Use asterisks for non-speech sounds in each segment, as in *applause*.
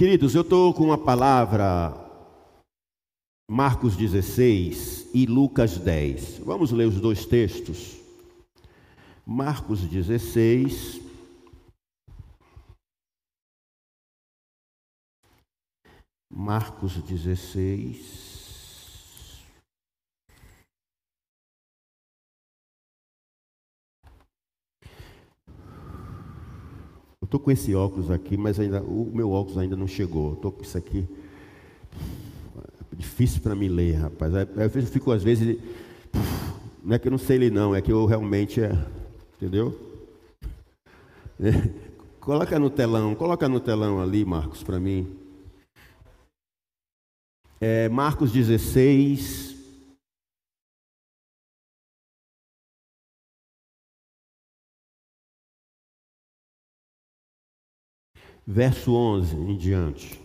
Queridos, eu estou com uma palavra, Marcos 16 e Lucas 10. Vamos ler os dois textos. Marcos 16. Marcos 16. Estou com esse óculos aqui, mas ainda, o meu óculos ainda não chegou. Estou com isso aqui. É difícil para me ler, rapaz. Eu fico às vezes. Não é que eu não sei ler, não, é que eu realmente. É, entendeu? É, coloca no telão, coloca no telão ali, Marcos, para mim. É, Marcos 16, verso 11 em diante.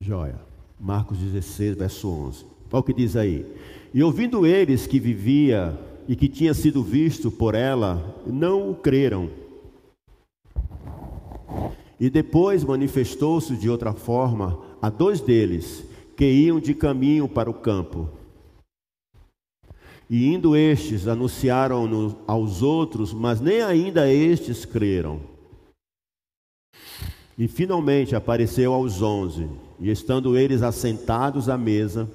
Joia. Marcos 16, verso 11. Olha o que diz aí. E ouvindo eles que vivia e que tinha sido visto por ela, não o creram. E depois manifestou-se de outra forma a dois deles que iam de caminho para o campo. E indo estes, anunciaram aos outros, mas nem ainda estes creram. E finalmente apareceu aos onze, e estando eles assentados à mesa,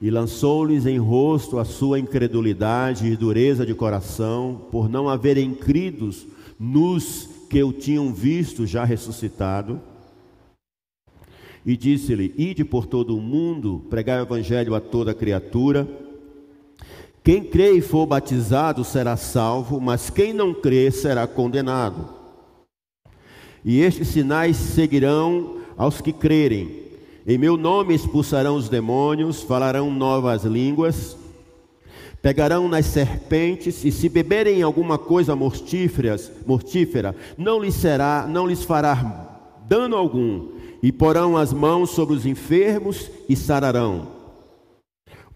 e lançou-lhes em rosto a sua incredulidade e dureza de coração, por não haverem cridos nos que o tinham visto já ressuscitado. E disse-lhe: Ide por todo o mundo, pregai o evangelho a toda criatura. Quem crê e for batizado será salvo, mas quem não crê será condenado. E estes sinais seguirão aos que crerem. Em meu nome expulsarão os demônios, falarão novas línguas, pegarão nas serpentes e se beberem alguma coisa mortífera, mortífera, não lhes será, não lhes fará dano algum, e porão as mãos sobre os enfermos e sararão.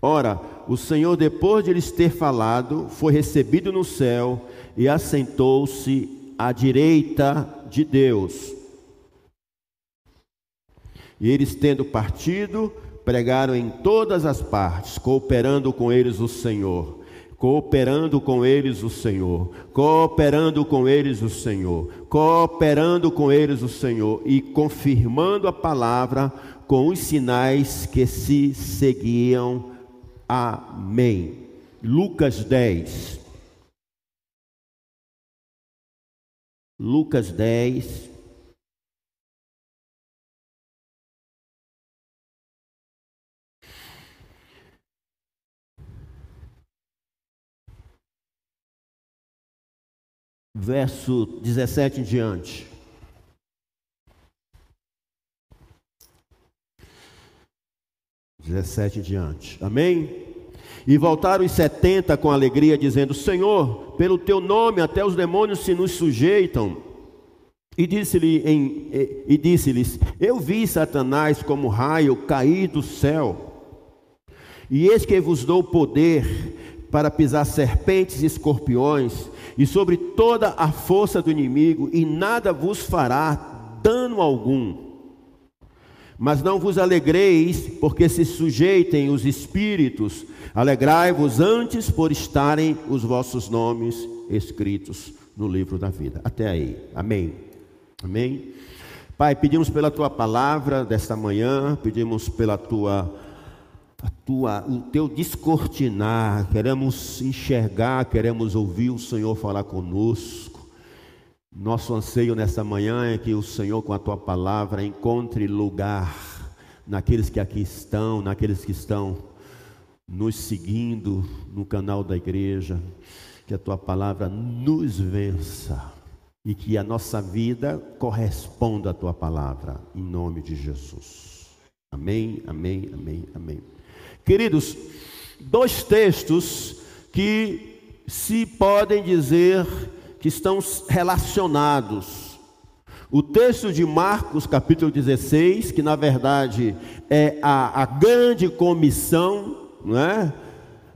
Ora, o Senhor, depois de lhes ter falado, foi recebido no céu e assentou-se à direita de Deus. E eles, tendo partido, pregaram em todas as partes, cooperando com eles o Senhor, cooperando com eles o Senhor, cooperando com eles o Senhor, cooperando com eles o Senhor e confirmando a palavra com os sinais que se seguiam Amém. Lucas 10. Lucas 10. Verso 17 em diante. Dezessete em diante. Amém? E voltaram os setenta com alegria, dizendo: Senhor, pelo teu nome até os demônios se nos sujeitam. E disse-lhe e, e disse-lhes: Eu vi Satanás como raio cair do céu. E eis que vos dou poder para pisar serpentes e escorpiões, e sobre toda a força do inimigo, e nada vos fará dano algum. Mas não vos alegreis, porque se sujeitem os espíritos, alegrai-vos antes por estarem os vossos nomes escritos no livro da vida. Até aí. Amém. Amém. Pai, pedimos pela tua palavra desta manhã, pedimos pela tua tua, o teu descortinar, queremos enxergar, queremos ouvir o Senhor falar conosco. Nosso anseio nessa manhã é que o Senhor, com a tua palavra, encontre lugar naqueles que aqui estão, naqueles que estão nos seguindo no canal da igreja, que a tua palavra nos vença e que a nossa vida corresponda à tua palavra, em nome de Jesus. Amém, amém, amém, amém. Queridos, dois textos que se podem dizer que estão relacionados. O texto de Marcos, capítulo 16, que na verdade é a, a grande comissão, não é?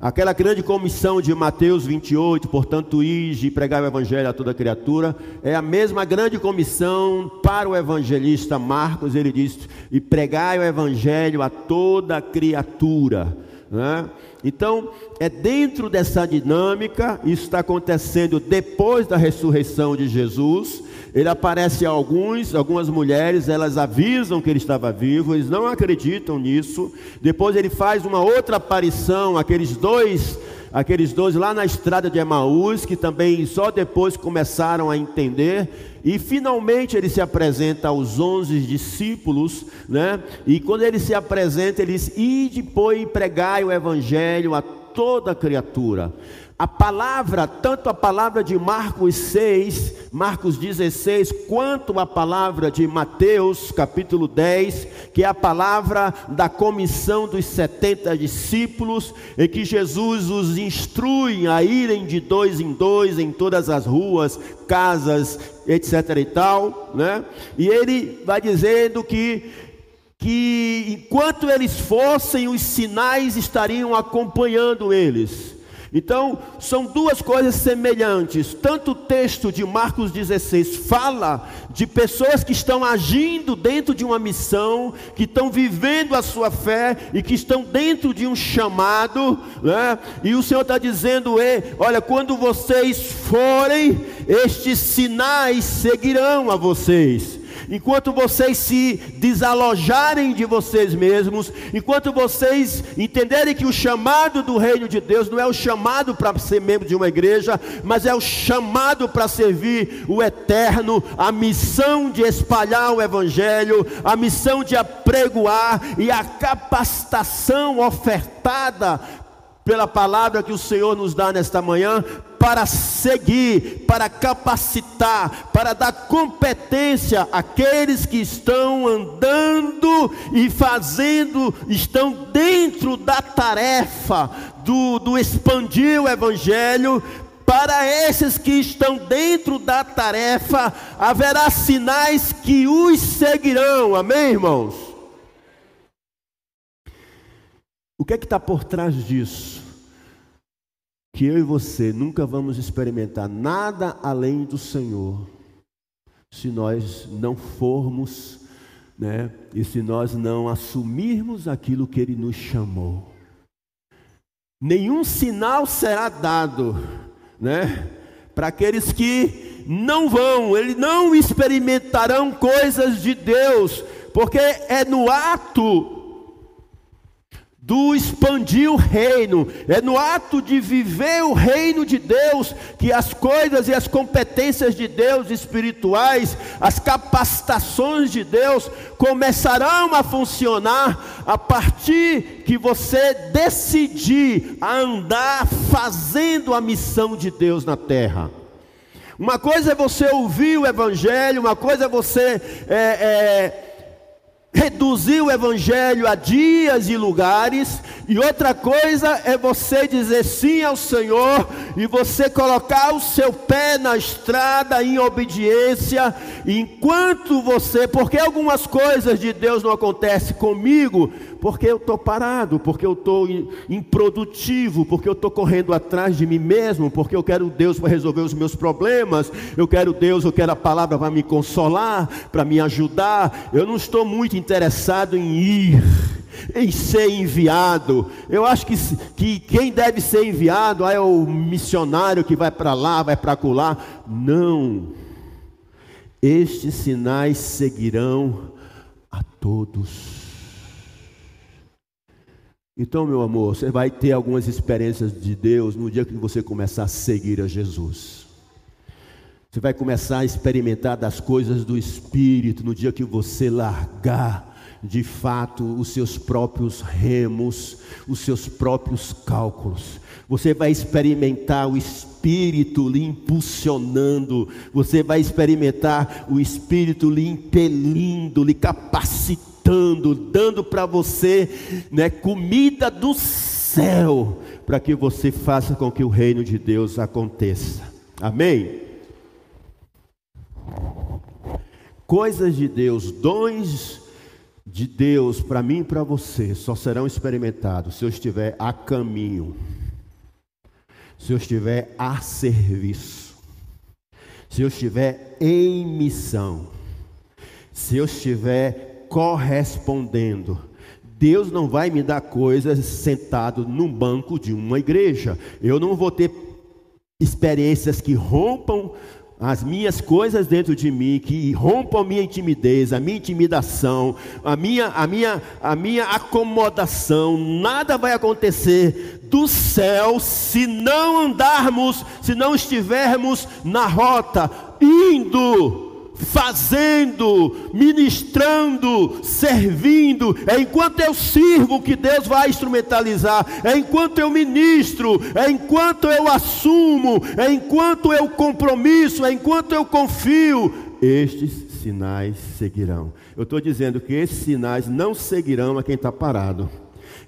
Aquela grande comissão de Mateus 28, portanto, ide e pregar o evangelho a toda criatura, é a mesma grande comissão para o evangelista Marcos, ele diz: e pregai o evangelho a toda criatura. Né? Então, é dentro dessa dinâmica, isso está acontecendo depois da ressurreição de Jesus. Ele aparece a alguns, algumas mulheres, elas avisam que ele estava vivo, eles não acreditam nisso. Depois ele faz uma outra aparição, aqueles dois, aqueles dois lá na estrada de Emaús, que também só depois começaram a entender. E finalmente ele se apresenta aos onze discípulos, né? E quando ele se apresenta, ele diz: e pregai o evangelho a toda criatura. A palavra, tanto a palavra de Marcos 6, Marcos 16, quanto a palavra de Mateus, capítulo 10, que é a palavra da comissão dos 70 discípulos, em que Jesus os instrui a irem de dois em dois em todas as ruas, casas, etc e tal, né? E ele vai dizendo que que enquanto eles fossem, os sinais estariam acompanhando eles. Então, são duas coisas semelhantes. Tanto o texto de Marcos 16 fala de pessoas que estão agindo dentro de uma missão, que estão vivendo a sua fé e que estão dentro de um chamado, né? e o Senhor está dizendo: olha, quando vocês forem, estes sinais seguirão a vocês enquanto vocês se desalojarem de vocês mesmos, enquanto vocês entenderem que o chamado do reino de Deus não é o chamado para ser membro de uma igreja, mas é o chamado para servir o eterno, a missão de espalhar o evangelho, a missão de apregoar e a capacitação ofertada pela palavra que o Senhor nos dá nesta manhã, para seguir, para capacitar, para dar competência àqueles que estão andando e fazendo, estão dentro da tarefa do, do expandir o Evangelho. Para esses que estão dentro da tarefa, haverá sinais que os seguirão, amém, irmãos? O que é que está por trás disso? Que eu e você nunca vamos experimentar nada além do Senhor, se nós não formos, né? E se nós não assumirmos aquilo que Ele nos chamou. Nenhum sinal será dado, né? Para aqueles que não vão, eles não experimentarão coisas de Deus, porque é no ato do expandir o reino, é no ato de viver o reino de Deus que as coisas e as competências de Deus espirituais, as capacitações de Deus começarão a funcionar a partir que você decidir andar fazendo a missão de Deus na terra. Uma coisa é você ouvir o Evangelho, uma coisa é você é, é, reduzir o evangelho a dias e lugares, e outra coisa é você dizer sim ao Senhor e você colocar o seu pé na estrada em obediência, enquanto você, porque algumas coisas de Deus não acontecem comigo, porque eu estou parado, porque eu estou improdutivo, porque eu estou correndo atrás de mim mesmo, porque eu quero Deus para resolver os meus problemas, eu quero Deus, eu quero a palavra para me consolar, para me ajudar. Eu não estou muito interessado em ir, em ser enviado. Eu acho que, que quem deve ser enviado é o missionário que vai para lá, vai para lá. Não. Estes sinais seguirão a todos então, meu amor, você vai ter algumas experiências de Deus no dia que você começar a seguir a Jesus. Você vai começar a experimentar das coisas do Espírito no dia que você largar de fato os seus próprios remos, os seus próprios cálculos. Você vai experimentar o Espírito lhe impulsionando, você vai experimentar o Espírito lhe impelindo, lhe capacitando dando para você né, comida do céu, para que você faça com que o reino de Deus aconteça. Amém? Coisas de Deus, dons de Deus para mim e para você só serão experimentados se eu estiver a caminho. se eu estiver a serviço, se eu estiver em missão, se eu estiver correspondendo, Deus não vai me dar coisas sentado num banco de uma igreja. Eu não vou ter experiências que rompam as minhas coisas dentro de mim, que rompam a minha timidez, a minha intimidação, a minha, a minha, a minha acomodação, nada vai acontecer do céu se não andarmos, se não estivermos na rota, indo fazendo, ministrando, servindo. É enquanto eu sirvo que Deus vai instrumentalizar. É enquanto eu ministro, é enquanto eu assumo, é enquanto eu compromisso, é enquanto eu confio. Estes sinais seguirão. Eu estou dizendo que esses sinais não seguirão a quem está parado.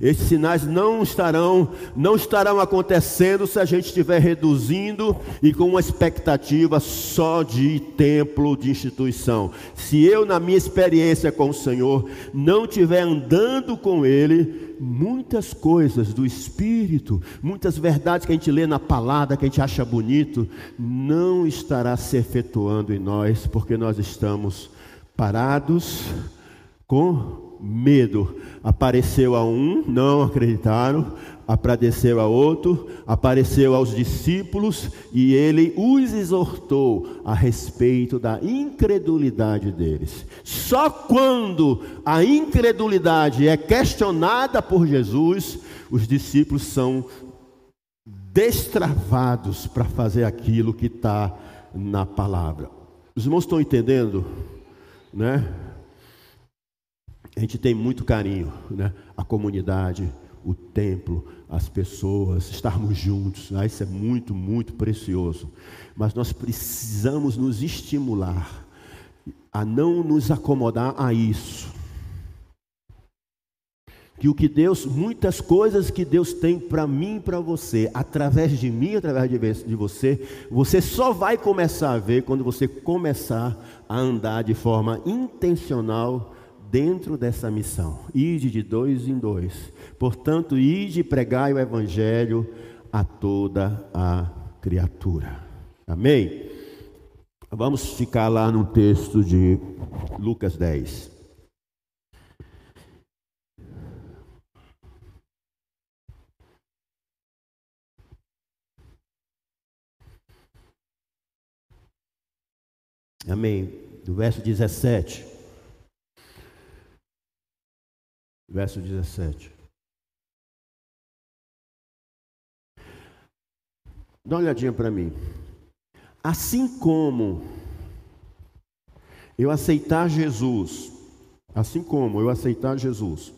Esses sinais não estarão, não estarão acontecendo se a gente estiver reduzindo e com uma expectativa só de templo, de instituição. Se eu, na minha experiência com o Senhor, não estiver andando com Ele, muitas coisas do Espírito, muitas verdades que a gente lê na palavra, que a gente acha bonito, não estará se efetuando em nós, porque nós estamos parados com medo. Apareceu a um, não acreditaram, apareceu a outro, apareceu aos discípulos e ele os exortou a respeito da incredulidade deles. Só quando a incredulidade é questionada por Jesus, os discípulos são destravados para fazer aquilo que está na palavra. Os irmãos estão entendendo, né? A gente tem muito carinho, né? A comunidade, o templo, as pessoas, estarmos juntos, né? isso é muito, muito precioso. Mas nós precisamos nos estimular a não nos acomodar a isso. Que o que Deus, muitas coisas que Deus tem para mim e para você, através de mim, através de você, você só vai começar a ver quando você começar a andar de forma intencional dentro dessa missão. Ide de dois em dois. Portanto, ide e pregai o evangelho a toda a criatura. Amém? Vamos ficar lá no texto de Lucas 10. Amém. Do verso 17. Verso 17. Dá uma olhadinha para mim. Assim como eu aceitar Jesus, assim como eu aceitar Jesus,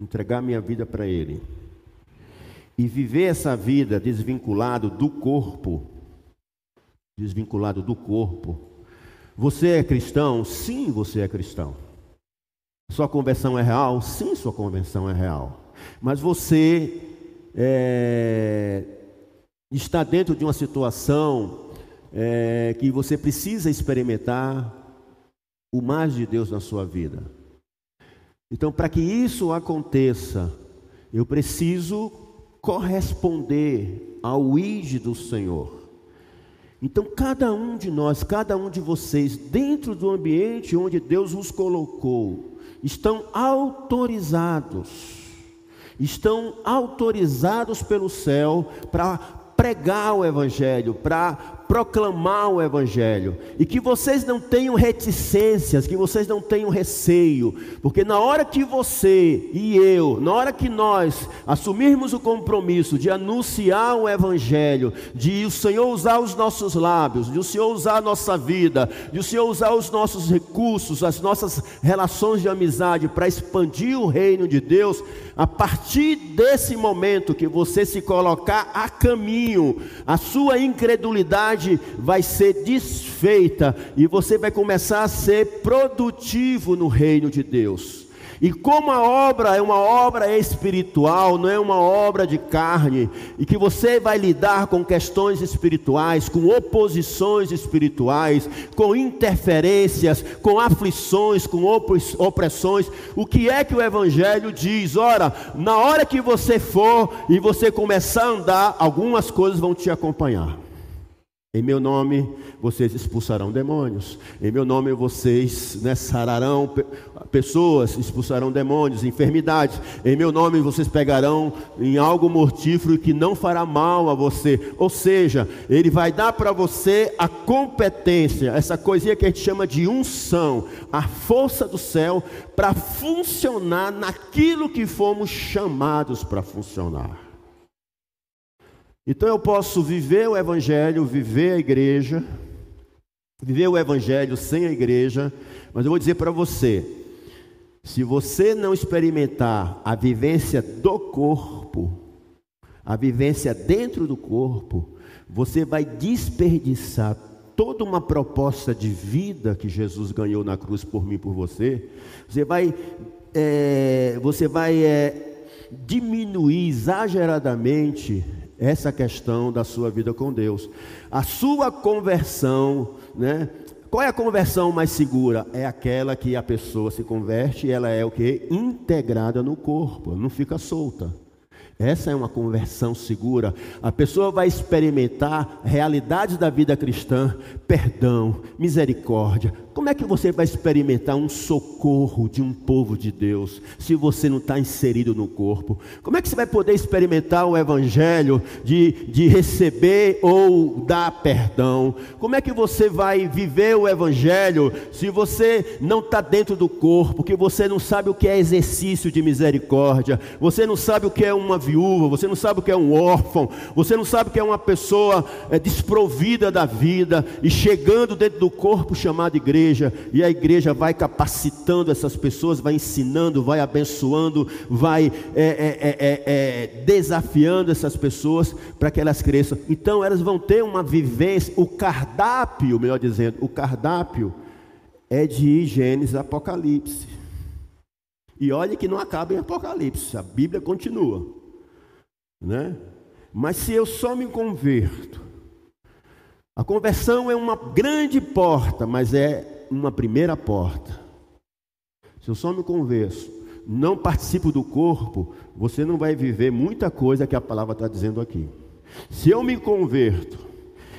entregar minha vida para Ele, e viver essa vida desvinculado do corpo, desvinculado do corpo. Você é cristão? Sim, você é cristão. Sua conversão é real? Sim, sua conversão é real. Mas você é, está dentro de uma situação é, que você precisa experimentar o mais de Deus na sua vida. Então, para que isso aconteça, eu preciso corresponder ao id do Senhor. Então, cada um de nós, cada um de vocês, dentro do ambiente onde Deus os colocou, estão autorizados, estão autorizados pelo céu para pregar o Evangelho, para proclamar o Evangelho e que vocês não tenham reticências, que vocês não tenham receio, porque na hora que você e eu, na hora que nós assumirmos o compromisso de anunciar o Evangelho, de o Senhor usar os nossos lábios, de o Senhor usar a nossa vida, de o Senhor usar os nossos recursos, as nossas relações de amizade para expandir o reino de Deus, a partir desse momento que você se colocar a caminho, a sua incredulidade vai ser desfeita e você vai começar a ser produtivo no reino de Deus. E como a obra é uma obra espiritual, não é uma obra de carne, e que você vai lidar com questões espirituais, com oposições espirituais, com interferências, com aflições, com opressões, o que é que o Evangelho diz? Ora, na hora que você for e você começar a andar, algumas coisas vão te acompanhar. Em meu nome vocês expulsarão demônios. Em meu nome vocês né, sararão pessoas, expulsarão demônios, enfermidades. Em meu nome vocês pegarão em algo mortífero que não fará mal a você. Ou seja, ele vai dar para você a competência, essa coisinha que a gente chama de unção, a força do céu para funcionar naquilo que fomos chamados para funcionar. Então eu posso viver o Evangelho, viver a igreja, viver o Evangelho sem a igreja, mas eu vou dizer para você: se você não experimentar a vivência do corpo, a vivência dentro do corpo, você vai desperdiçar toda uma proposta de vida que Jesus ganhou na cruz por mim, por você. Você vai, é, você vai é, diminuir exageradamente essa questão da sua vida com Deus. A sua conversão, né? Qual é a conversão mais segura? É aquela que a pessoa se converte e ela é o que? Integrada no corpo, não fica solta. Essa é uma conversão segura. A pessoa vai experimentar realidades da vida cristã, perdão, misericórdia, como é que você vai experimentar um socorro de um povo de Deus se você não está inserido no corpo? Como é que você vai poder experimentar o Evangelho de, de receber ou dar perdão? Como é que você vai viver o Evangelho se você não está dentro do corpo, que você não sabe o que é exercício de misericórdia, você não sabe o que é uma viúva, você não sabe o que é um órfão, você não sabe o que é uma pessoa é, desprovida da vida e chegando dentro do corpo chamado igreja? Igreja, e a igreja vai capacitando essas pessoas, vai ensinando, vai abençoando, vai é, é, é, é desafiando essas pessoas para que elas cresçam. Então elas vão ter uma vivência, o cardápio, melhor dizendo, o cardápio é de Gênesis Apocalipse. E olhe que não acaba em Apocalipse, a Bíblia continua. Né? Mas se eu só me converto, a conversão é uma grande porta, mas é uma primeira porta. Se eu só me converso, não participo do corpo, você não vai viver muita coisa que a palavra está dizendo aqui. Se eu me converto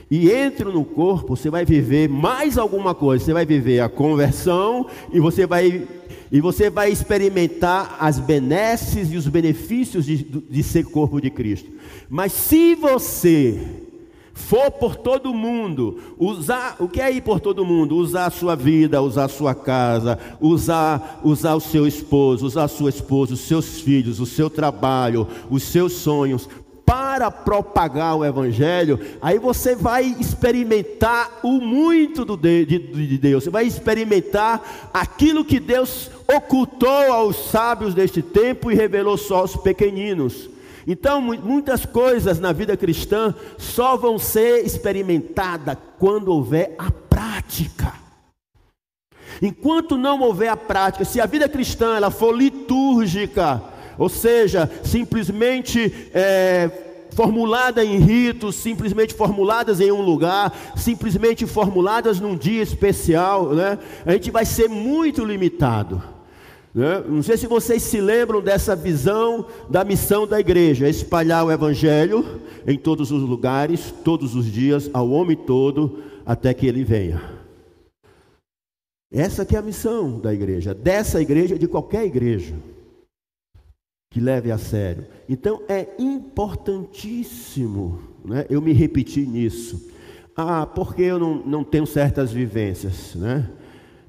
e entro no corpo, você vai viver mais alguma coisa. Você vai viver a conversão e você vai e você vai experimentar as benesses e os benefícios de, de ser corpo de Cristo. Mas se você for por todo mundo, usar, o que é ir por todo mundo? Usar a sua vida, usar a sua casa, usar, usar o seu esposo, usar a sua esposa, os seus filhos, o seu trabalho, os seus sonhos, para propagar o Evangelho, aí você vai experimentar o muito do de, de, de Deus, você vai experimentar aquilo que Deus ocultou aos sábios deste tempo e revelou só aos pequeninos. Então, muitas coisas na vida cristã só vão ser experimentadas quando houver a prática. Enquanto não houver a prática, se a vida cristã ela for litúrgica, ou seja, simplesmente é, formulada em ritos, simplesmente formuladas em um lugar, simplesmente formuladas num dia especial, né? a gente vai ser muito limitado. Né? Não sei se vocês se lembram dessa visão da missão da igreja: espalhar o evangelho em todos os lugares, todos os dias, ao homem todo, até que ele venha. Essa que é a missão da igreja, dessa igreja, de qualquer igreja que leve a sério. Então é importantíssimo, né? Eu me repeti nisso. Ah, porque eu não, não tenho certas vivências, né?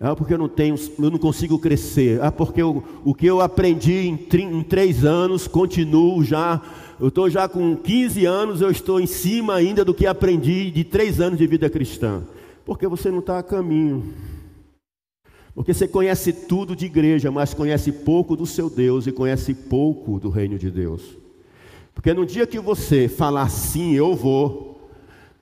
Ah, porque eu não tenho, eu não consigo crescer. Ah, porque eu, o que eu aprendi em, em três anos, continuo já. Eu estou já com 15 anos, eu estou em cima ainda do que aprendi de três anos de vida cristã. Porque você não está a caminho. Porque você conhece tudo de igreja, mas conhece pouco do seu Deus e conhece pouco do reino de Deus. Porque no dia que você falar sim, eu vou,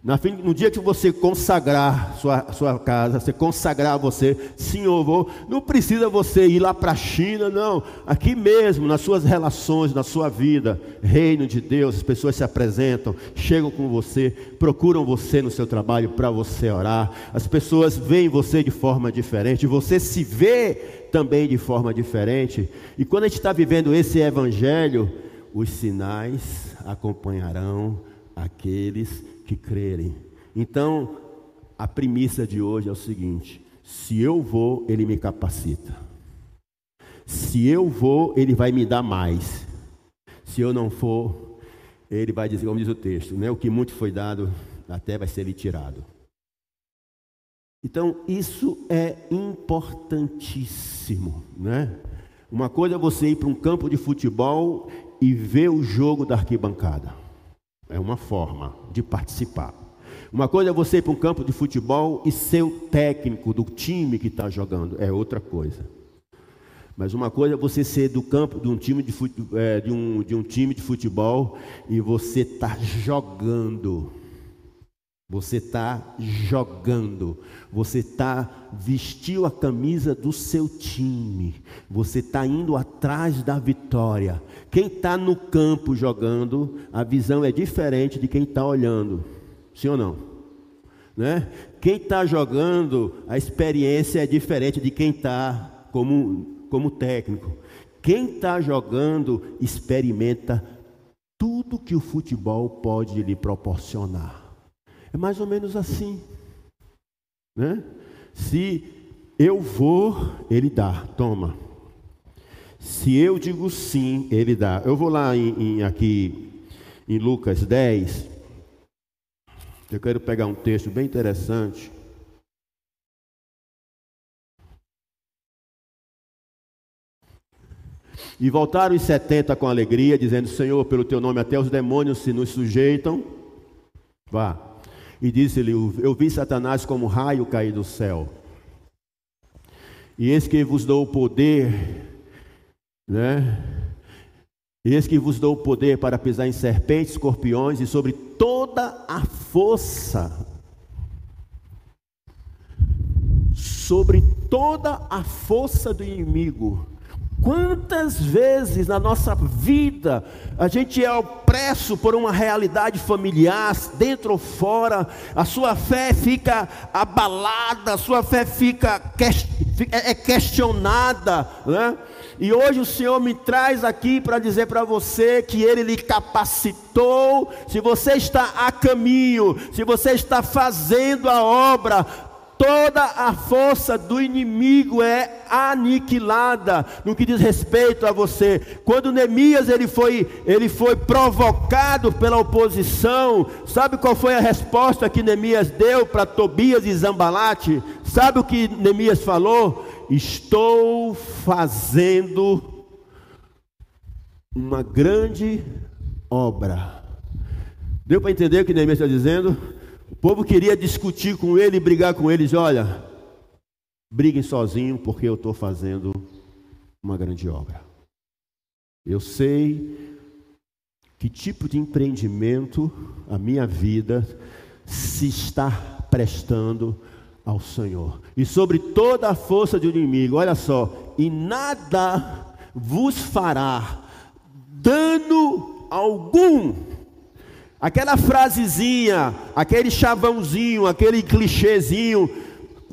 no dia que você consagrar sua, sua casa, você consagrar você, Senhor, vou, não precisa você ir lá para a China, não. Aqui mesmo, nas suas relações, na sua vida, reino de Deus, as pessoas se apresentam, chegam com você, procuram você no seu trabalho para você orar. As pessoas veem você de forma diferente, você se vê também de forma diferente. E quando a gente está vivendo esse evangelho, os sinais acompanharão aqueles que crerem. Então, a premissa de hoje é o seguinte: se eu vou, ele me capacita. Se eu vou, ele vai me dar mais. Se eu não for, ele vai dizer, como diz o texto, né? o que muito foi dado, até vai ser lhe tirado. Então, isso é importantíssimo, né? Uma coisa é você ir para um campo de futebol e ver o jogo da arquibancada. É uma forma de participar. Uma coisa é você ir para um campo de futebol e ser o técnico do time que está jogando. É outra coisa. Mas uma coisa é você ser do campo de um time de, fute, é, de, um, de um time de futebol e você está jogando. Você está jogando, você está vestiu a camisa do seu time, você está indo atrás da vitória. Quem está no campo jogando, a visão é diferente de quem está olhando, sim ou não? Né? Quem está jogando, a experiência é diferente de quem está como, como técnico. Quem está jogando experimenta tudo que o futebol pode lhe proporcionar. É mais ou menos assim. Né? Se eu vou, ele dá, toma. Se eu digo sim, ele dá. Eu vou lá em, em, aqui em Lucas 10. Eu quero pegar um texto bem interessante. E voltaram os setenta com alegria, dizendo: Senhor, pelo teu nome até os demônios se nos sujeitam. Vá. E disse-lhe: Eu vi Satanás como raio cair do céu. E eis que vos dou o poder, né? Eis que vos dou o poder para pisar em serpentes, escorpiões e sobre toda a força, sobre toda a força do inimigo, Quantas vezes na nossa vida a gente é opresso por uma realidade familiar, dentro ou fora, a sua fé fica abalada, a sua fé fica é, é questionada, né? E hoje o Senhor me traz aqui para dizer para você que Ele lhe capacitou. Se você está a caminho, se você está fazendo a obra, toda a força do inimigo é aniquilada no que diz respeito a você. Quando Neemias ele foi, ele foi provocado pela oposição, sabe qual foi a resposta que Neemias deu para Tobias e Zambalate? Sabe o que Neemias falou? Estou fazendo uma grande obra. Deu para entender o que Neemias está dizendo? O povo queria discutir com ele brigar com eles. Olha, briguem sozinho porque eu estou fazendo uma grande obra. Eu sei que tipo de empreendimento a minha vida se está prestando ao Senhor. E sobre toda a força do inimigo, olha só, e nada vos fará dano algum Aquela frasezinha, aquele chavãozinho, aquele clichêzinho,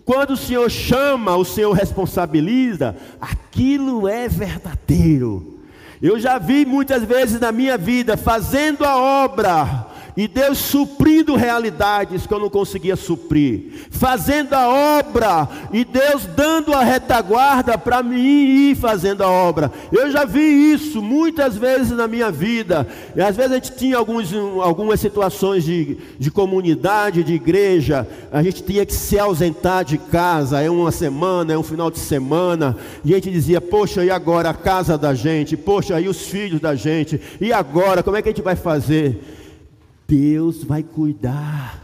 quando o Senhor chama, o Senhor responsabiliza, aquilo é verdadeiro. Eu já vi muitas vezes na minha vida fazendo a obra, e Deus suprindo realidades que eu não conseguia suprir, fazendo a obra, e Deus dando a retaguarda para mim ir fazendo a obra. Eu já vi isso muitas vezes na minha vida, e às vezes a gente tinha alguns, algumas situações de, de comunidade, de igreja, a gente tinha que se ausentar de casa, é uma semana, é um final de semana, e a gente dizia: Poxa, e agora a casa da gente? Poxa, e os filhos da gente? E agora, como é que a gente vai fazer? Deus vai cuidar.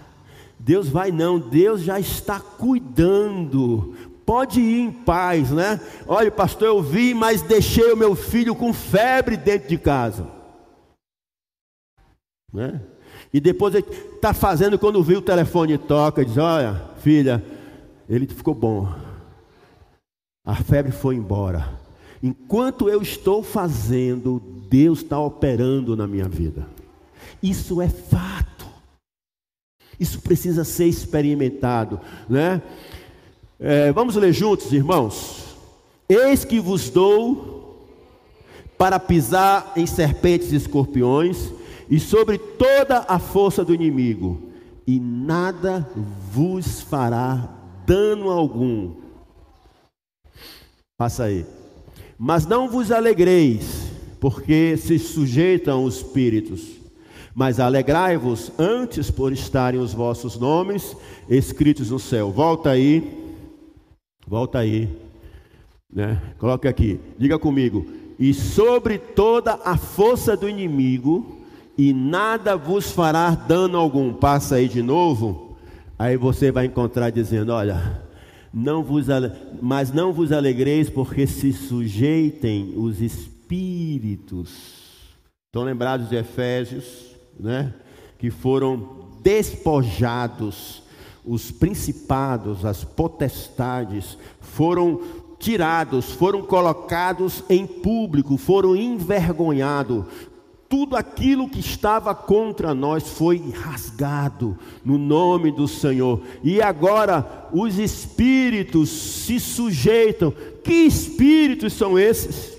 Deus vai não, Deus já está cuidando. Pode ir em paz, né? Olha, pastor, eu vi, mas deixei o meu filho com febre dentro de casa. Né? E depois ele está fazendo quando viu o telefone toca, diz: Olha, filha, ele ficou bom. A febre foi embora. Enquanto eu estou fazendo, Deus está operando na minha vida. Isso é fato. Isso precisa ser experimentado, né? É, vamos ler juntos, irmãos. Eis que vos dou para pisar em serpentes e escorpiões e sobre toda a força do inimigo, e nada vos fará dano algum. Passa aí. Mas não vos alegreis, porque se sujeitam os espíritos, mas alegrai-vos antes por estarem os vossos nomes escritos no céu. Volta aí, volta aí, né? Coloque aqui, diga comigo. E sobre toda a força do inimigo, e nada vos fará dano algum. Passa aí de novo, aí você vai encontrar dizendo: Olha, não vos, mas não vos alegreis, porque se sujeitem os espíritos. Estão lembrados de Efésios, né? Que foram despojados, os principados, as potestades, foram tirados, foram colocados em público, foram envergonhados, tudo aquilo que estava contra nós foi rasgado no nome do Senhor. E agora os espíritos se sujeitam. Que espíritos são esses?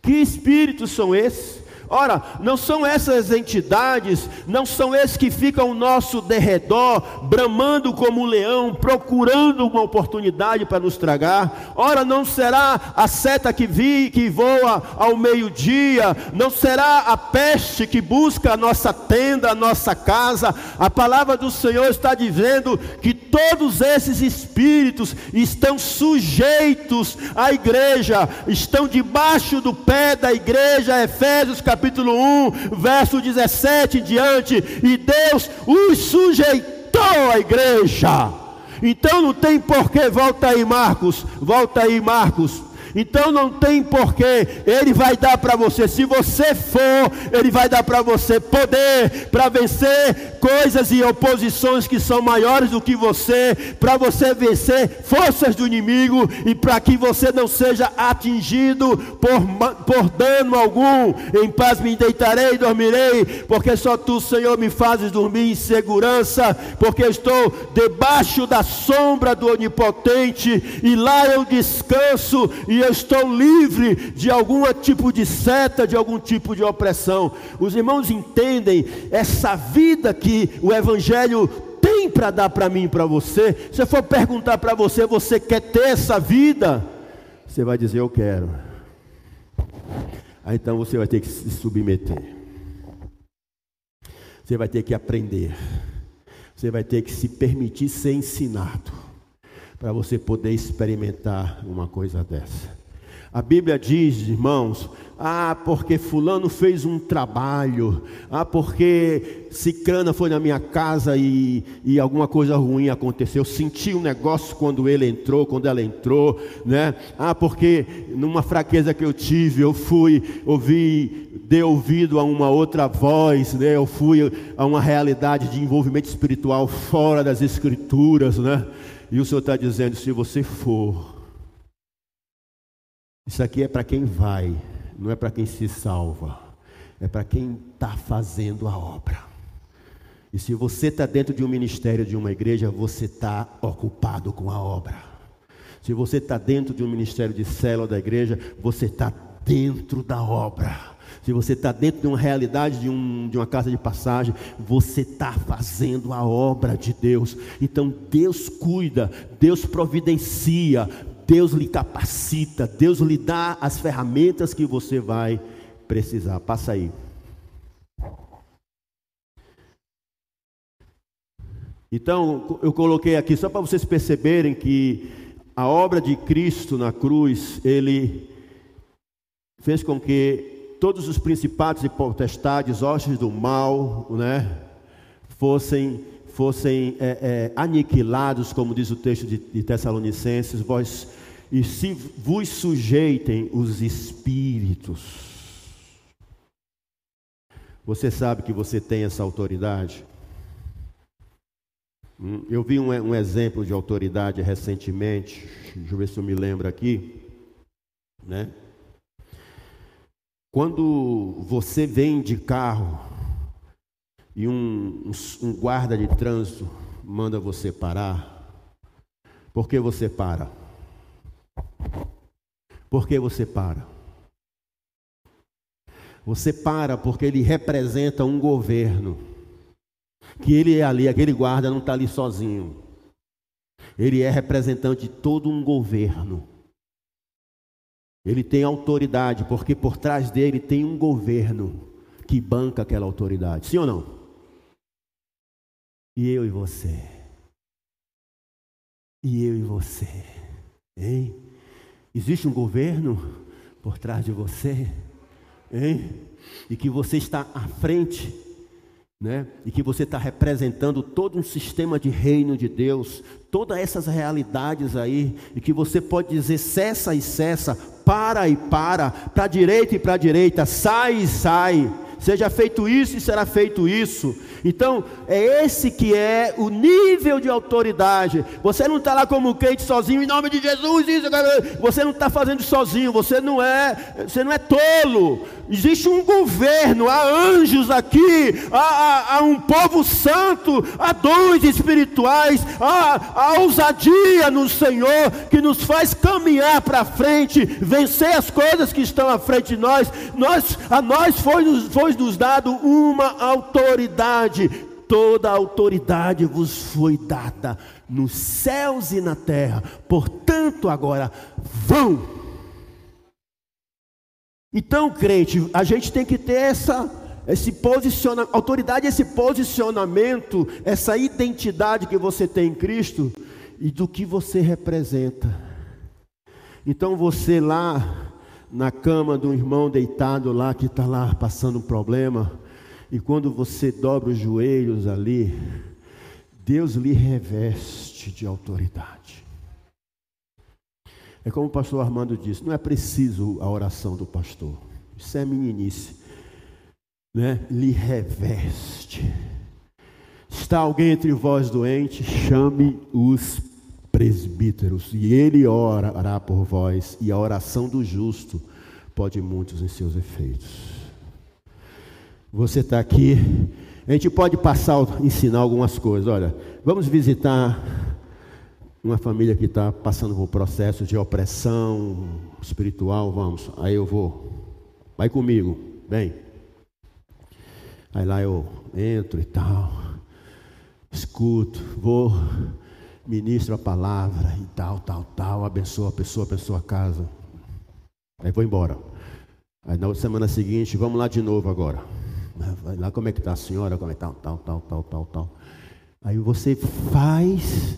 Que espíritos são esses? Ora, não são essas entidades, não são esses que ficam ao nosso derredor, bramando como um leão, procurando uma oportunidade para nos tragar. Ora, não será a seta que vi, que voa ao meio-dia, não será a peste que busca a nossa tenda, a nossa casa. A palavra do Senhor está dizendo que todos esses espíritos estão sujeitos à igreja, estão debaixo do pé da igreja, Efésios capítulo capítulo 1, verso 17 em diante, e Deus os sujeitou à igreja. Então não tem porquê, volta aí Marcos, volta aí Marcos, então não tem porquê, Ele vai dar para você, se você for, Ele vai dar para você poder para vencer coisas e oposições que são maiores do que você, para você vencer forças do inimigo e para que você não seja atingido por, por dano algum. Em paz me deitarei e dormirei, porque só tu, Senhor, me fazes dormir em segurança, porque estou debaixo da sombra do Onipotente e lá eu descanso e eu estou livre de algum tipo de seta, de algum tipo de opressão. Os irmãos entendem essa vida que o Evangelho tem para dar para mim e para você. Se eu for perguntar para você, você quer ter essa vida? Você vai dizer, eu quero. Aí então você vai ter que se submeter. Você vai ter que aprender. Você vai ter que se permitir ser ensinado para você poder experimentar uma coisa dessa. A Bíblia diz, irmãos, ah, porque fulano fez um trabalho, ah, porque cicrana foi na minha casa e, e alguma coisa ruim aconteceu, senti um negócio quando ele entrou, quando ela entrou, né? Ah, porque numa fraqueza que eu tive, eu fui, ouvi, dei ouvido a uma outra voz, né? Eu fui a uma realidade de envolvimento espiritual fora das escrituras, né? E o Senhor está dizendo, se você for isso aqui é para quem vai, não é para quem se salva, é para quem está fazendo a obra. E se você está dentro de um ministério, de uma igreja, você está ocupado com a obra. Se você está dentro de um ministério de célula da igreja, você está dentro da obra. Se você está dentro de uma realidade de, um, de uma casa de passagem, você está fazendo a obra de Deus. Então Deus cuida, Deus providencia, Deus lhe capacita, Deus lhe dá as ferramentas que você vai precisar. Passa aí. Então, eu coloquei aqui só para vocês perceberem que a obra de Cristo na cruz, ele fez com que todos os principados e potestades, hostes do mal, né, fossem fossem é, é, aniquilados, como diz o texto de, de Tessalonicenses, vós e se vos sujeitem os espíritos. Você sabe que você tem essa autoridade? Hum, eu vi um, um, exemplo de autoridade recentemente, deixa eu ver se eu me lembro aqui, né? Quando você vem de carro e um, um, guarda de trânsito manda você parar, por que você para? Por que você para? Você para porque ele representa um governo. Que ele é ali, aquele guarda não está ali sozinho. Ele é representante de todo um governo. Ele tem autoridade, porque por trás dele tem um governo que banca aquela autoridade. Sim ou não? E eu e você. E eu e você. Hein? Existe um governo por trás de você? Hein? E que você está à frente né? E que você está representando todo um sistema de reino de Deus, todas essas realidades aí, e que você pode dizer cessa e cessa, para e para, para a direita e para a direita, sai e sai, seja feito isso e será feito isso. Então, é esse que é o nível de autoridade. Você não está lá como crente sozinho, em nome de Jesus, isso, você não está fazendo sozinho, você não é, você não é tolo. Existe um governo, há anjos aqui, há, há, há um povo santo, há dons espirituais, há, há ousadia no Senhor que nos faz caminhar para frente, vencer as coisas que estão à frente de nós. nós a nós foi, foi nos dado uma autoridade, toda autoridade vos foi dada nos céus e na terra, portanto, agora vão. Então, crente, a gente tem que ter essa esse posicionamento, autoridade, esse posicionamento, essa identidade que você tem em Cristo e do que você representa. Então você lá na cama do irmão deitado lá que está lá passando um problema, e quando você dobra os joelhos ali, Deus lhe reveste de autoridade. É como o pastor Armando disse: não é preciso a oração do pastor, isso é meninice, né? lhe reveste. Está alguém entre vós doente, chame os presbíteros, e ele orará por vós, e a oração do justo pode muitos em seus efeitos. Você está aqui, a gente pode passar, ensinar algumas coisas. Olha, vamos visitar uma família que está passando por um processo de opressão espiritual, vamos, aí eu vou, vai comigo, vem. Aí lá eu entro e tal, escuto, vou, ministro a palavra e tal, tal, tal, abençoa a pessoa, abençoa a casa. Aí vou embora. Aí na semana seguinte, vamos lá de novo agora. Vai lá como é que está a senhora, como é tal, tal, tal, tal, tal, tal. Aí você faz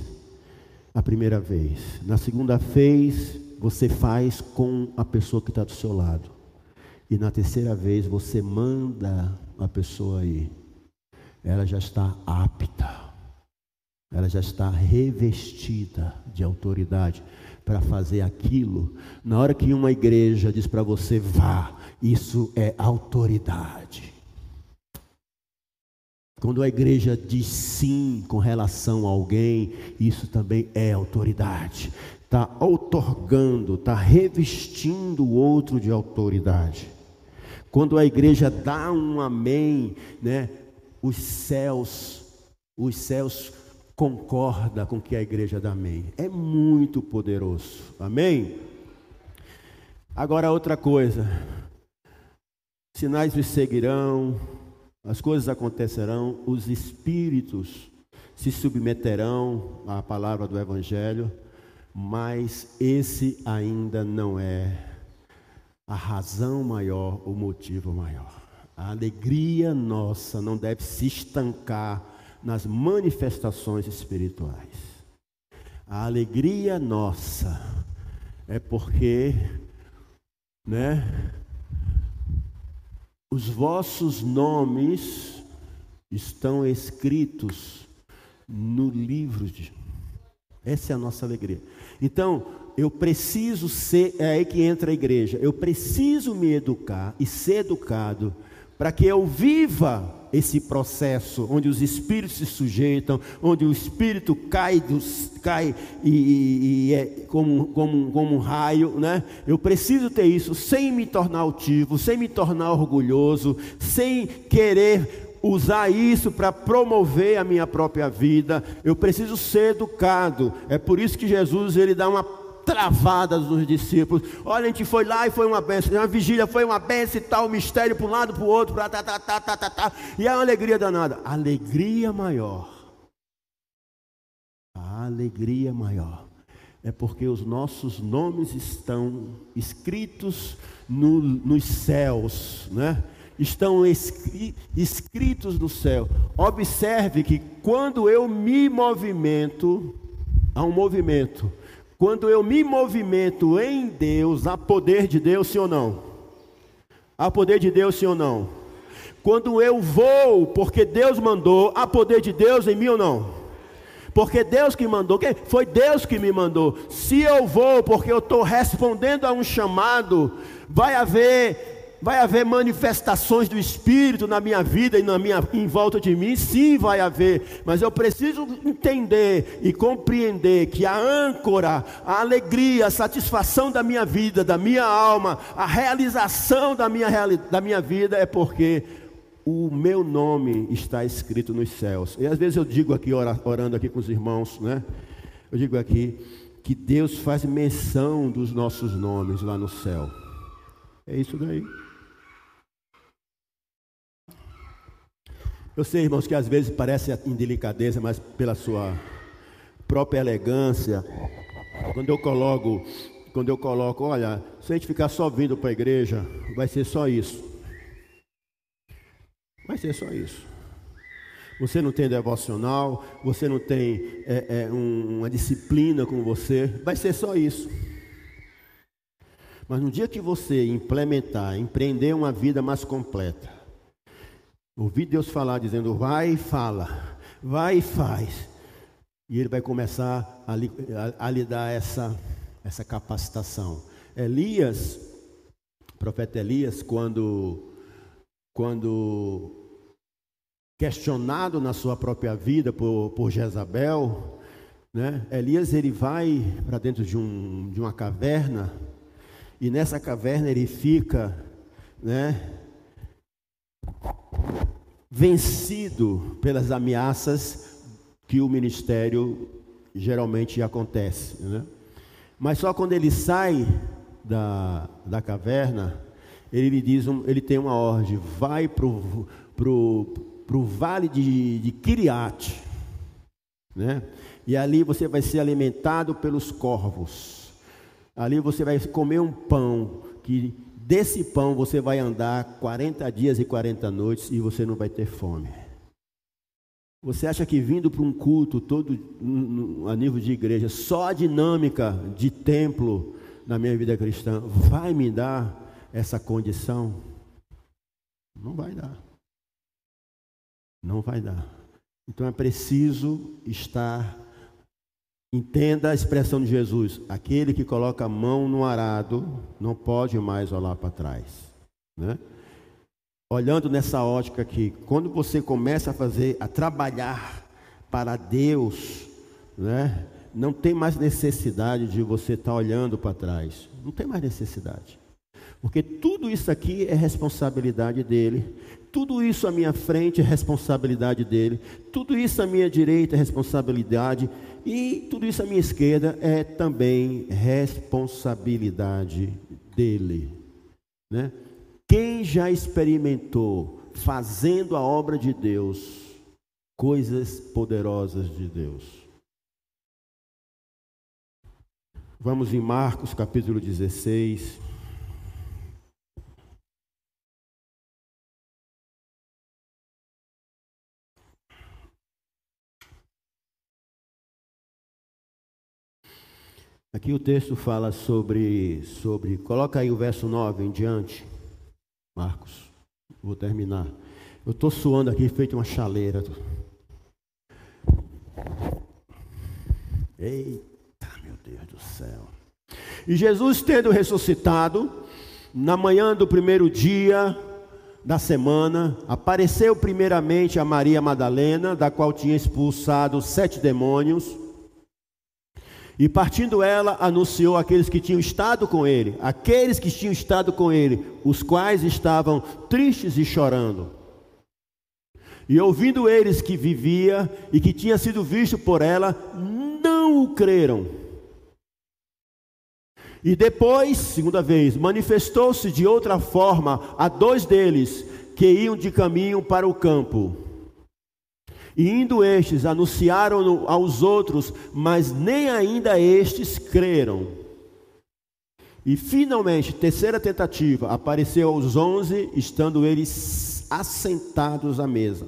a primeira vez. Na segunda vez, você faz com a pessoa que está do seu lado. E na terceira vez, você manda a pessoa ir. Ela já está apta. Ela já está revestida de autoridade para fazer aquilo. Na hora que uma igreja diz para você vá, isso é autoridade. Quando a igreja diz sim com relação a alguém, isso também é autoridade. Está outorgando, está revestindo o outro de autoridade. Quando a igreja dá um amém, né, os céus, os céus concorda com que a igreja dá amém. É muito poderoso. Amém? Agora outra coisa. Sinais me seguirão, as coisas acontecerão, os espíritos se submeterão à palavra do Evangelho, mas esse ainda não é a razão maior, o motivo maior. A alegria nossa não deve se estancar nas manifestações espirituais. A alegria nossa é porque, né, os vossos nomes estão escritos no livro de. Essa é a nossa alegria. Então, eu preciso ser, é aí que entra a igreja. Eu preciso me educar e ser educado para que eu viva esse processo, onde os espíritos se sujeitam, onde o espírito cai, dos, cai e, e, e, é como, como, como um raio, né? Eu preciso ter isso sem me tornar altivo, sem me tornar orgulhoso, sem querer usar isso para promover a minha própria vida. Eu preciso ser educado. É por isso que Jesus ele dá uma travadas nos discípulos. Olha, a gente foi lá e foi uma benção. Uma vigília foi uma benção e tal, mistério para um lado, para o outro, tá, tá, tá, tá, tá, tá. E é uma alegria danada. Alegria maior. A alegria maior. É porque os nossos nomes estão escritos no, nos céus, né? Estão escri, escritos no céu. Observe que quando eu me movimento, há um movimento quando eu me movimento em Deus, há poder de Deus, sim ou não? Há poder de Deus, sim ou não? Quando eu vou, porque Deus mandou, há poder de Deus em mim ou não? Porque Deus que mandou, foi Deus que me mandou. Se eu vou, porque eu estou respondendo a um chamado, vai haver Vai haver manifestações do Espírito na minha vida e na minha, em volta de mim? Sim, vai haver. Mas eu preciso entender e compreender que a âncora, a alegria, a satisfação da minha vida, da minha alma, a realização da minha, da minha vida é porque o meu nome está escrito nos céus. E às vezes eu digo aqui, orando aqui com os irmãos, né? Eu digo aqui que Deus faz menção dos nossos nomes lá no céu. É isso daí. Eu sei, irmãos, que às vezes parece indelicadeza, mas pela sua própria elegância, quando eu coloco, quando eu coloco, olha, se a gente ficar só vindo para a igreja, vai ser só isso. Vai ser só isso. Você não tem devocional, você não tem é, é, um, uma disciplina com você, vai ser só isso. Mas no dia que você implementar, empreender uma vida mais completa, Ouvi Deus falar, dizendo: vai e fala, vai e faz. E ele vai começar a, a, a lhe dar essa, essa capacitação. Elias, o profeta Elias, quando, quando questionado na sua própria vida por, por Jezabel, né? Elias ele vai para dentro de, um, de uma caverna, e nessa caverna ele fica, né? Vencido pelas ameaças que o ministério geralmente acontece. Né? Mas só quando ele sai da, da caverna, ele diz, um, ele tem uma ordem, vai para o pro, pro vale de, de Kiriat, né? e ali você vai ser alimentado pelos corvos, ali você vai comer um pão que Desse pão você vai andar 40 dias e 40 noites e você não vai ter fome. Você acha que vindo para um culto todo a nível de igreja, só a dinâmica de templo na minha vida cristã vai me dar essa condição? Não vai dar. Não vai dar. Então é preciso estar Entenda a expressão de Jesus: aquele que coloca a mão no arado não pode mais olhar para trás. Né? Olhando nessa ótica aqui, quando você começa a fazer, a trabalhar para Deus, né? não tem mais necessidade de você estar tá olhando para trás. Não tem mais necessidade. Porque tudo isso aqui é responsabilidade dele. Tudo isso à minha frente é responsabilidade dele. Tudo isso à minha direita é responsabilidade e tudo isso à minha esquerda é também responsabilidade dele. Né? Quem já experimentou fazendo a obra de Deus, coisas poderosas de Deus? Vamos em Marcos capítulo 16. Aqui o texto fala sobre, sobre, coloca aí o verso 9 em diante, Marcos, vou terminar. Eu estou suando aqui, feito uma chaleira. Eita, meu Deus do céu. E Jesus, tendo ressuscitado, na manhã do primeiro dia, da semana, apareceu primeiramente a Maria Madalena, da qual tinha expulsado sete demônios. E partindo ela, anunciou aqueles que tinham estado com ele, aqueles que tinham estado com ele, os quais estavam tristes e chorando. E ouvindo eles que vivia e que tinha sido visto por ela, não o creram. E depois, segunda vez, manifestou-se de outra forma a dois deles que iam de caminho para o campo. E indo estes, anunciaram aos outros, mas nem ainda estes creram. E finalmente, terceira tentativa, apareceu aos onze, estando eles assentados à mesa.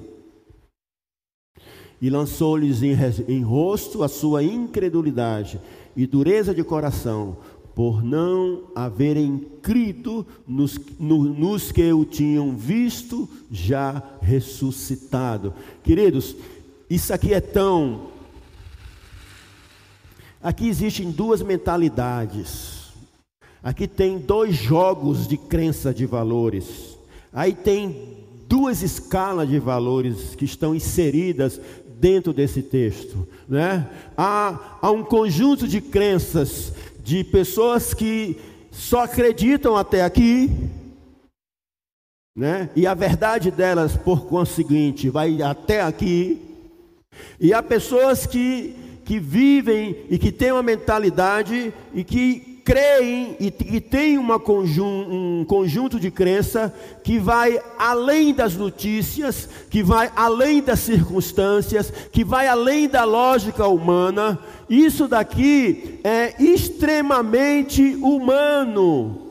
E lançou-lhes em, rosto a sua incredulidade e dureza de coração, por não haverem crido nos, no, nos que o tinham visto já ressuscitado. Queridos, isso aqui é tão. Aqui existem duas mentalidades. Aqui tem dois jogos de crença de valores. Aí tem duas escalas de valores que estão inseridas dentro desse texto. Né? Há, há um conjunto de crenças de pessoas que só acreditam até aqui, né? E a verdade delas, por conseguinte, vai até aqui. E há pessoas que, que vivem e que têm uma mentalidade e que creem e, e têm conjun, um conjunto de crença que vai além das notícias, que vai além das circunstâncias, que vai além da lógica humana. Isso daqui é extremamente humano.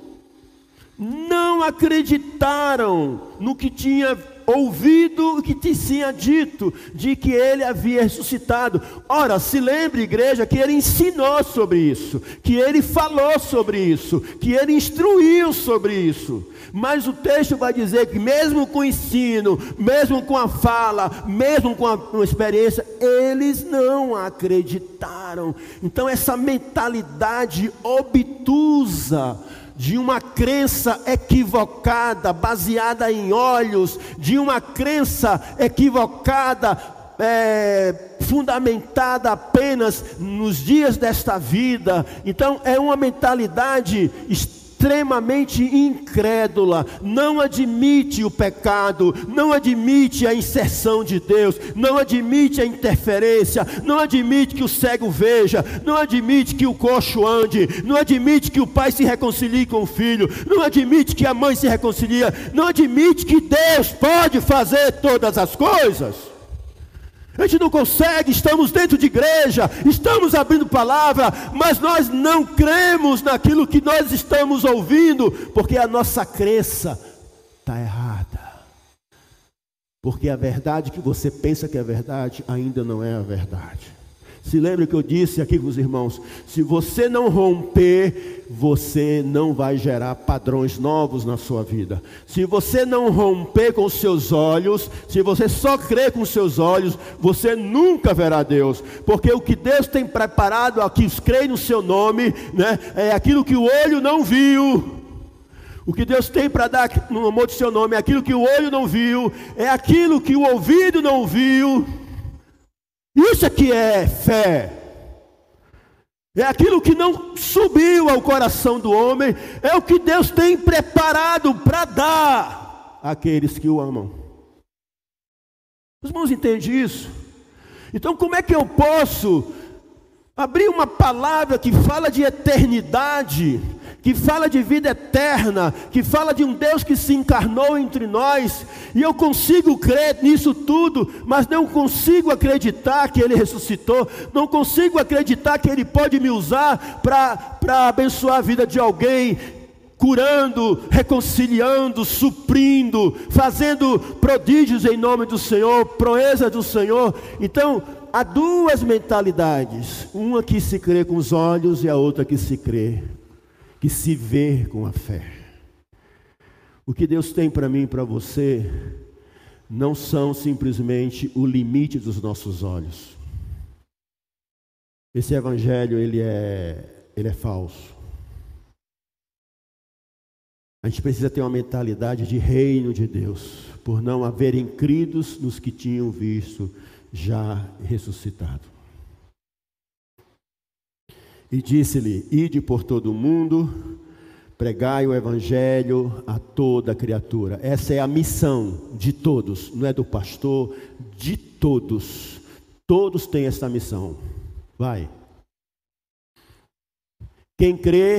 Não acreditaram no que tinha ouvido o que te tinha dito, de que ele havia ressuscitado. Ora, se lembre, igreja, que ele ensinou sobre isso, que ele falou sobre isso, que ele instruiu sobre isso. Mas o texto vai dizer que, mesmo com o ensino, mesmo com a fala, mesmo com a, com a experiência, eles não acreditaram. Então, essa mentalidade obtusa, de uma crença equivocada, baseada em olhos, de uma crença equivocada, é, fundamentada apenas nos dias desta vida. Então, é uma mentalidade extremamente incrédula, não admite o pecado, não admite a inserção de Deus, não admite a interferência, não admite que o cego veja, não admite que o coxo ande, não admite que o pai se reconcilie com o filho, não admite que a mãe se reconcilia, não admite que Deus pode fazer todas as coisas. A gente não consegue, estamos dentro de igreja, estamos abrindo palavra, mas nós não cremos naquilo que nós estamos ouvindo, porque a nossa crença está errada. Porque a verdade que você pensa que é verdade ainda não é a verdade. Se lembre que eu disse aqui com os irmãos: se você não romper, você não vai gerar padrões novos na sua vida. Se você não romper com os seus olhos, se você só crer com os seus olhos, você nunca verá Deus, porque o que Deus tem preparado a que os creem no seu nome, né, é aquilo que o olho não viu. O que Deus tem para dar no amor do seu nome é aquilo que o olho não viu, é aquilo que o ouvido não viu isso aqui é fé. É aquilo que não subiu ao coração do homem, é o que Deus tem preparado para dar àqueles que o amam. Os irmãos entendem isso? Então, como é que eu posso abrir uma palavra que fala de eternidade, que fala de vida eterna, que fala de um Deus que se encarnou entre nós, e eu consigo crer nisso tudo, mas não consigo acreditar que Ele ressuscitou, não consigo acreditar que Ele pode me usar para abençoar a vida de alguém, curando, reconciliando, suprindo, fazendo prodígios em nome do Senhor, proeza do Senhor. Então, há duas mentalidades: uma que se crê com os olhos e a outra que se crê que se vê com a fé. O que Deus tem para mim e para você não são simplesmente o limite dos nossos olhos. Esse evangelho ele é ele é falso. A gente precisa ter uma mentalidade de reino de Deus, por não haverem cridos nos que tinham visto já ressuscitado. E disse-lhe: Ide por todo o mundo, pregai o evangelho a toda criatura. Essa é a missão de todos, não é do pastor, de todos. Todos têm essa missão. Vai. Quem crê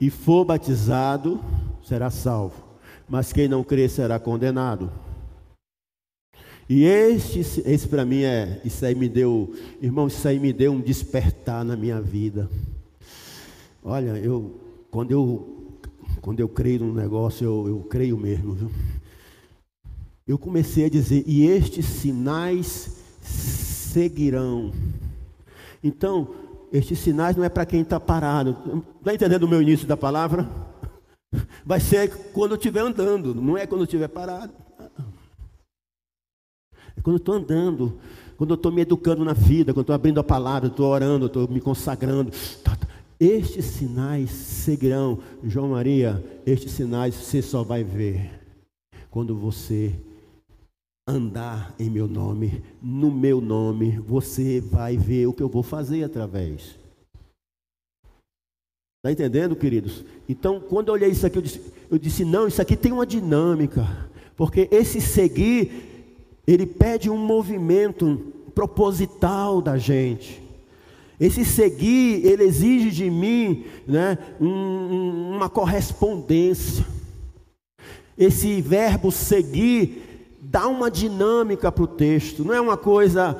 e for batizado será salvo, mas quem não crê será condenado. E este, esse para mim é, isso aí me deu, irmão, isso aí me deu um despertar na minha vida. Olha, eu, quando eu, quando eu creio num negócio, eu, eu creio mesmo, viu? Eu comecei a dizer, e estes sinais seguirão. Então, estes sinais não é para quem está parado. Está entendendo o meu início da palavra? Vai ser quando eu estiver andando, não é quando eu estiver parado. Quando eu estou andando, quando eu estou me educando na vida, quando estou abrindo a palavra, estou orando, estou me consagrando. Tá, tá. Estes sinais seguirão, João Maria, estes sinais você só vai ver quando você andar em meu nome, no meu nome, você vai ver o que eu vou fazer através. Está entendendo, queridos? Então, quando eu olhei isso aqui, eu disse, eu disse: não, isso aqui tem uma dinâmica, porque esse seguir, ele pede um movimento proposital da gente. Esse seguir, ele exige de mim né, um, uma correspondência. Esse verbo seguir dá uma dinâmica para o texto, não é uma coisa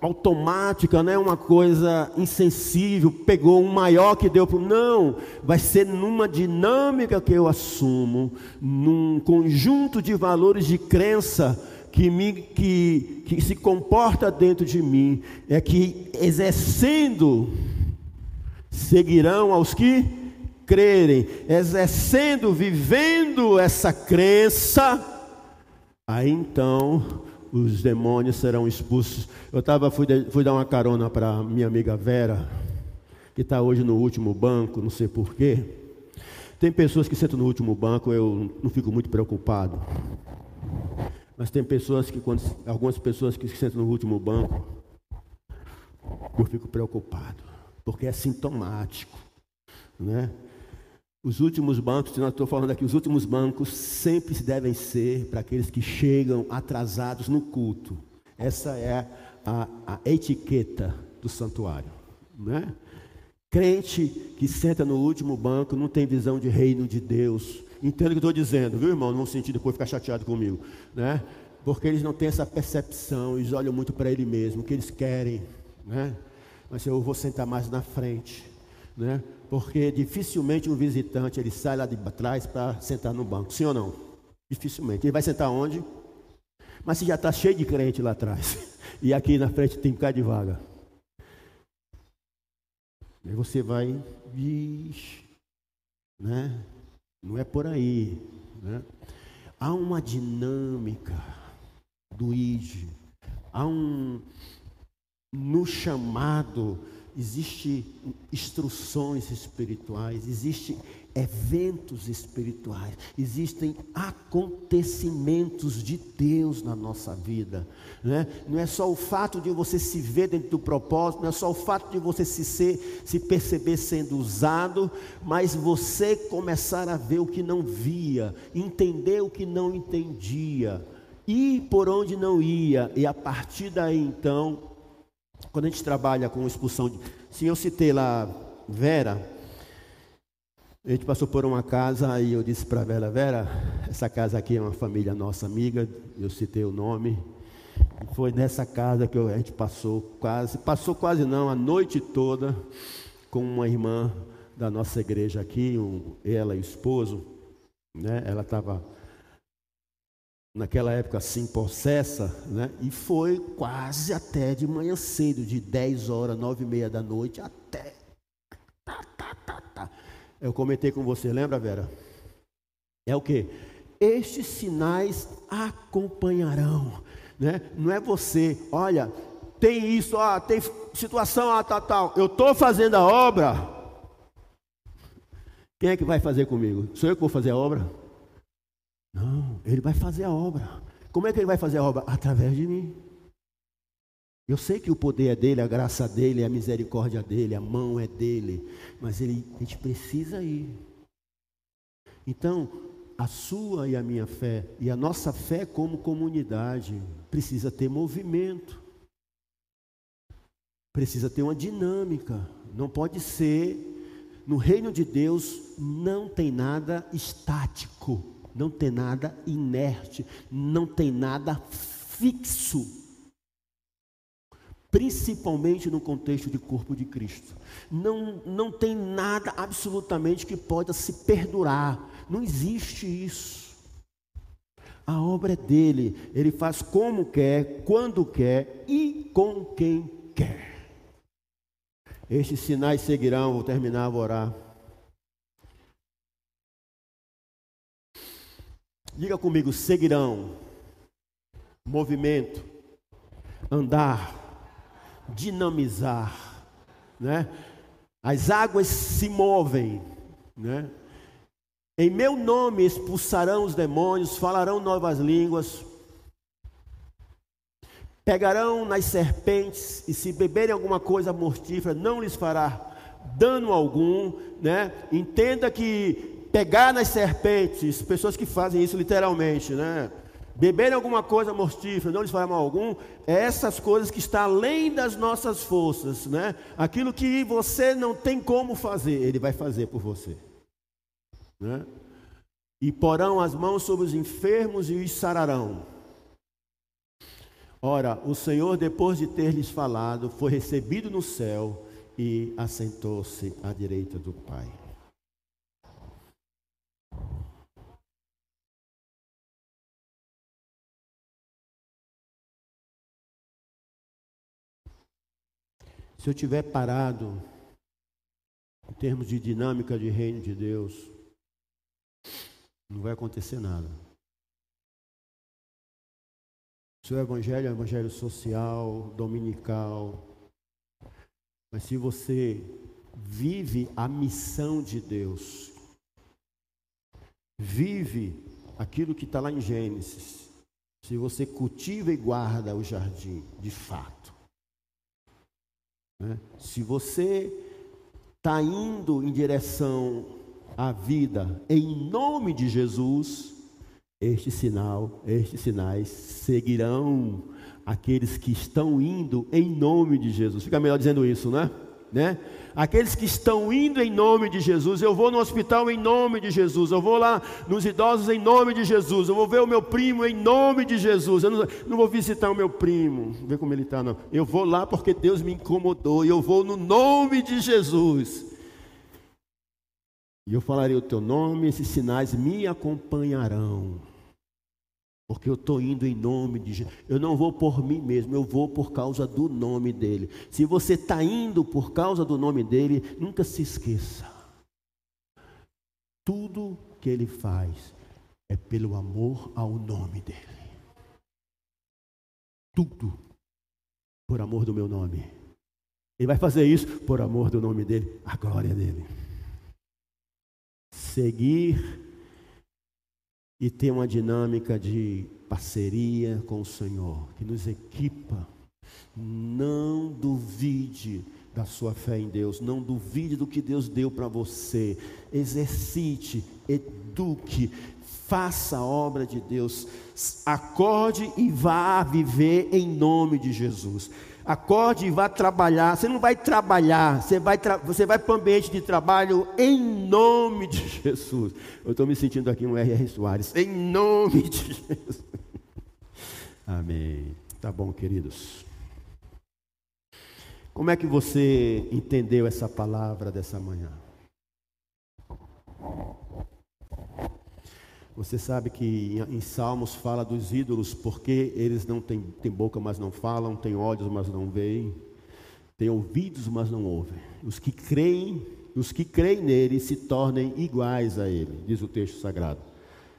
automática, não é uma coisa insensível, pegou um maior que deu para não, vai ser numa dinâmica que eu assumo, num conjunto de valores de crença que, me, que, que se comporta dentro de mim, é que exercendo seguirão aos que crerem, exercendo, vivendo essa crença, Aí então os demônios serão expulsos. Eu tava, fui, fui dar uma carona para minha amiga Vera, que está hoje no último banco, não sei porquê. Tem pessoas que sentam no último banco, eu não fico muito preocupado. Mas tem pessoas que, quando, algumas pessoas que sentam no último banco, eu fico preocupado, porque é sintomático, né? Os últimos bancos, nós estou falando aqui, os últimos bancos sempre devem ser para aqueles que chegam atrasados no culto. Essa é a, a etiqueta do santuário. Né? Crente que senta no último banco não tem visão de reino de Deus. Entenda o que estou dizendo, viu, irmão? Não sentir depois ficar chateado comigo. Né? Porque eles não têm essa percepção, eles olham muito para ele mesmo, o que eles querem. Né? Mas eu vou sentar mais na frente. Né? porque dificilmente um visitante ele sai lá de trás para sentar no banco, sim ou não? Dificilmente. Ele vai sentar onde? Mas se já está cheio de crente lá atrás, *laughs* e aqui na frente tem um bocado de vaga. Aí você vai, vixe, né? Não é por aí, né? Há uma dinâmica do ID, há um no chamado Existem instruções espirituais, existem eventos espirituais, existem acontecimentos de Deus na nossa vida. Né? Não é só o fato de você se ver dentro do propósito, não é só o fato de você se, ser, se perceber sendo usado, mas você começar a ver o que não via, entender o que não entendia, ir por onde não ia, e a partir daí então quando a gente trabalha com expulsão de. Se eu citei lá Vera, a gente passou por uma casa e eu disse para Vera, Vera, essa casa aqui é uma família nossa amiga, eu citei o nome. Foi nessa casa que a gente passou quase, passou quase não, a noite toda com uma irmã da nossa igreja aqui, um, ela e o esposo, né? Ela estava naquela época assim, possessa, né? e foi quase até de manhã cedo, de 10 horas, 9 e meia da noite, até. Eu comentei com você, lembra, Vera? É o que? Estes sinais acompanharão. Né? Não é você, olha, tem isso, ó, tem situação, ah, tal, tal. Eu estou fazendo a obra. Quem é que vai fazer comigo? Sou eu que vou fazer a obra? Não, ele vai fazer a obra. Como é que ele vai fazer a obra? Através de mim. Eu sei que o poder é dele, a graça dele, a misericórdia dele, a mão é dele, mas ele, a gente precisa ir. Então, a sua e a minha fé, e a nossa fé como comunidade, precisa ter movimento, precisa ter uma dinâmica, não pode ser. No reino de Deus não tem nada estático, não tem nada inerte, não tem nada fixo principalmente no contexto de corpo de Cristo. Não, não tem nada absolutamente que possa se perdurar, não existe isso. A obra é dele, ele faz como quer, quando quer e com quem quer. Estes sinais seguirão, vou terminar, vou orar. Diga comigo, seguirão. Movimento, andar, dinamizar, né? As águas se movem, né? Em meu nome expulsarão os demônios, falarão novas línguas, pegarão nas serpentes e se beberem alguma coisa mortífera, não lhes fará dano algum, né? Entenda que pegar nas serpentes, pessoas que fazem isso literalmente, né? Beberem alguma coisa mortífera, não lhes fará mal algum, é essas coisas que estão além das nossas forças, né? Aquilo que você não tem como fazer, Ele vai fazer por você, né? E porão as mãos sobre os enfermos e os sararão. Ora, o Senhor, depois de ter lhes falado, foi recebido no céu e assentou-se à direita do Pai. Se eu tiver parado em termos de dinâmica de reino de Deus, não vai acontecer nada. O seu evangelho é um evangelho social, dominical. Mas se você vive a missão de Deus, vive aquilo que está lá em Gênesis, se você cultiva e guarda o jardim, de fato, né? Se você está indo em direção à vida em nome de Jesus, este sinal, estes sinais seguirão aqueles que estão indo em nome de Jesus. Fica melhor dizendo isso, né? Né? Aqueles que estão indo em nome de Jesus, eu vou no hospital em nome de Jesus, eu vou lá nos idosos em nome de Jesus, eu vou ver o meu primo em nome de Jesus, eu não, não vou visitar o meu primo, ver como ele está, não. Eu vou lá porque Deus me incomodou, e eu vou no nome de Jesus. E eu falarei o teu nome, esses sinais me acompanharão. Porque eu estou indo em nome de Jesus. Eu não vou por mim mesmo, eu vou por causa do nome dele. Se você está indo por causa do nome dele, nunca se esqueça. Tudo que ele faz é pelo amor ao nome dele. Tudo por amor do meu nome. Ele vai fazer isso por amor do nome dele, a glória dele. Seguir e ter uma dinâmica de parceria com o Senhor, que nos equipa. Não duvide da sua fé em Deus, não duvide do que Deus deu para você. Exercite, eduque, faça a obra de Deus. Acorde e vá viver em nome de Jesus. Acorde e vá trabalhar. Você não vai trabalhar, você vai, tra você vai para o ambiente de trabalho em nome de Jesus. Eu estou me sentindo aqui um R.R. Soares. Em nome de Jesus. Amém. Tá bom, queridos. Como é que você entendeu essa palavra dessa manhã? Você sabe que em Salmos fala dos ídolos porque eles não têm, têm boca, mas não falam, têm olhos, mas não veem, têm ouvidos, mas não ouvem. Os que creem, os que creem nele se tornem iguais a ele, diz o texto sagrado.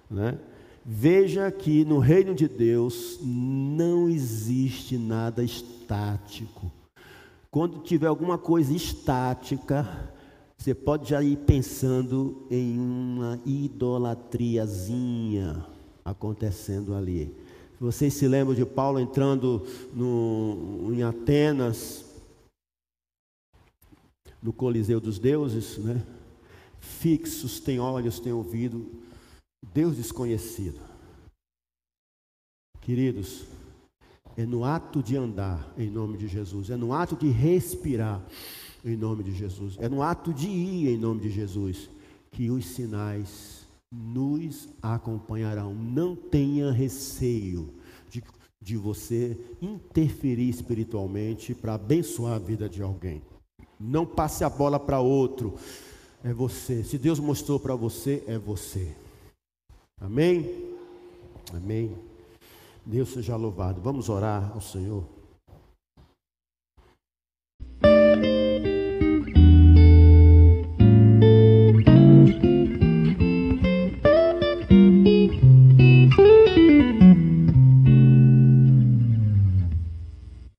Né? Veja que no reino de Deus não existe nada estático. Quando tiver alguma coisa estática, Você pode já ir pensando em uma idolatriazinha acontecendo ali. Vocês se lembram de Paulo entrando no, em Atenas, no Coliseu dos Deuses, né? Fixos, tem olhos, tem ouvido, Deus desconhecido. Queridos, é no ato de andar em nome de Jesus, é no ato de respirar em nome de Jesus, é no ato de ir em nome de Jesus que os sinais nos acompanharão. Não tenha receio de, de você interferir espiritualmente para abençoar a vida de alguém. Não passe a bola para outro. É você. Se Deus mostrou para você, é você. Amém? Amém. Deus seja louvado. Vamos orar ao Senhor.